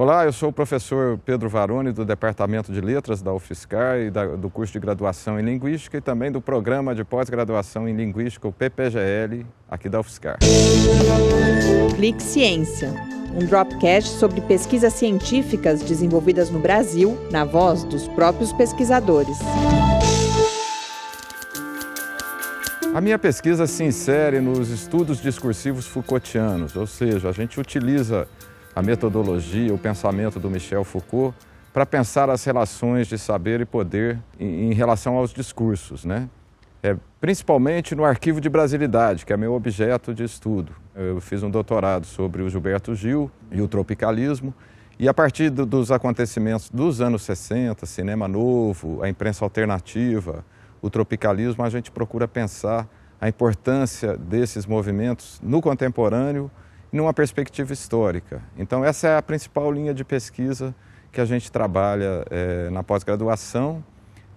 Olá, eu sou o professor Pedro Varone, do Departamento de Letras da UFSCar e da, do curso de graduação em Linguística e também do programa de pós-graduação em Linguística, o PPGL, aqui da UFSCar. Clique Ciência, um dropcast sobre pesquisas científicas desenvolvidas no Brasil, na voz dos próprios pesquisadores. A minha pesquisa se insere nos estudos discursivos Foucaultianos, ou seja, a gente utiliza a metodologia, o pensamento do Michel Foucault para pensar as relações de saber e poder em, em relação aos discursos, né? É, principalmente no arquivo de brasilidade, que é meu objeto de estudo. Eu fiz um doutorado sobre o Gilberto Gil e o tropicalismo, e a partir do, dos acontecimentos dos anos 60, cinema novo, a imprensa alternativa, o tropicalismo, a gente procura pensar a importância desses movimentos no contemporâneo numa perspectiva histórica. Então, essa é a principal linha de pesquisa que a gente trabalha é, na pós-graduação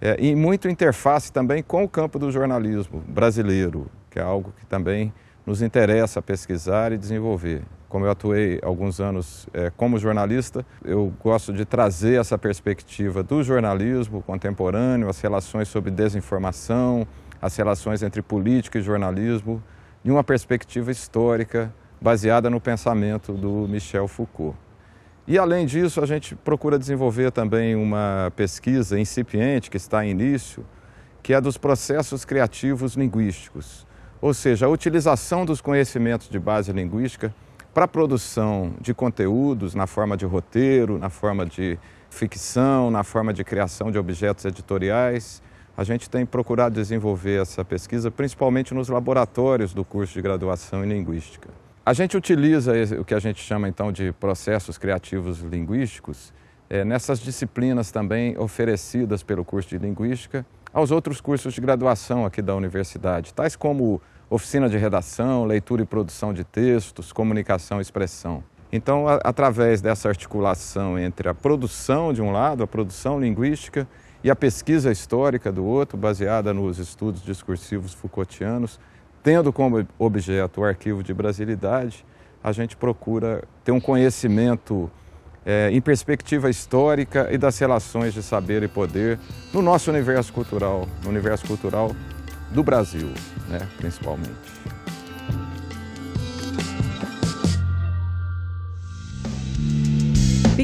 é, e muito interface também com o campo do jornalismo brasileiro, que é algo que também nos interessa pesquisar e desenvolver. Como eu atuei alguns anos é, como jornalista, eu gosto de trazer essa perspectiva do jornalismo contemporâneo, as relações sobre desinformação, as relações entre política e jornalismo, de uma perspectiva histórica baseada no pensamento do Michel Foucault. E além disso, a gente procura desenvolver também uma pesquisa incipiente que está em início, que é dos processos criativos linguísticos, ou seja, a utilização dos conhecimentos de base linguística para a produção de conteúdos na forma de roteiro, na forma de ficção, na forma de criação de objetos editoriais. A gente tem procurado desenvolver essa pesquisa principalmente nos laboratórios do curso de graduação em linguística. A gente utiliza o que a gente chama então de processos criativos linguísticos é, nessas disciplinas também oferecidas pelo curso de Linguística aos outros cursos de graduação aqui da universidade, tais como oficina de redação, leitura e produção de textos, comunicação e expressão. Então, a, através dessa articulação entre a produção de um lado, a produção linguística e a pesquisa histórica do outro, baseada nos estudos discursivos Foucaultianos, tendo como objeto o arquivo de brasilidade, a gente procura ter um conhecimento é, em perspectiva histórica e das relações de saber e poder no nosso universo cultural, no universo cultural do Brasil, né, principalmente.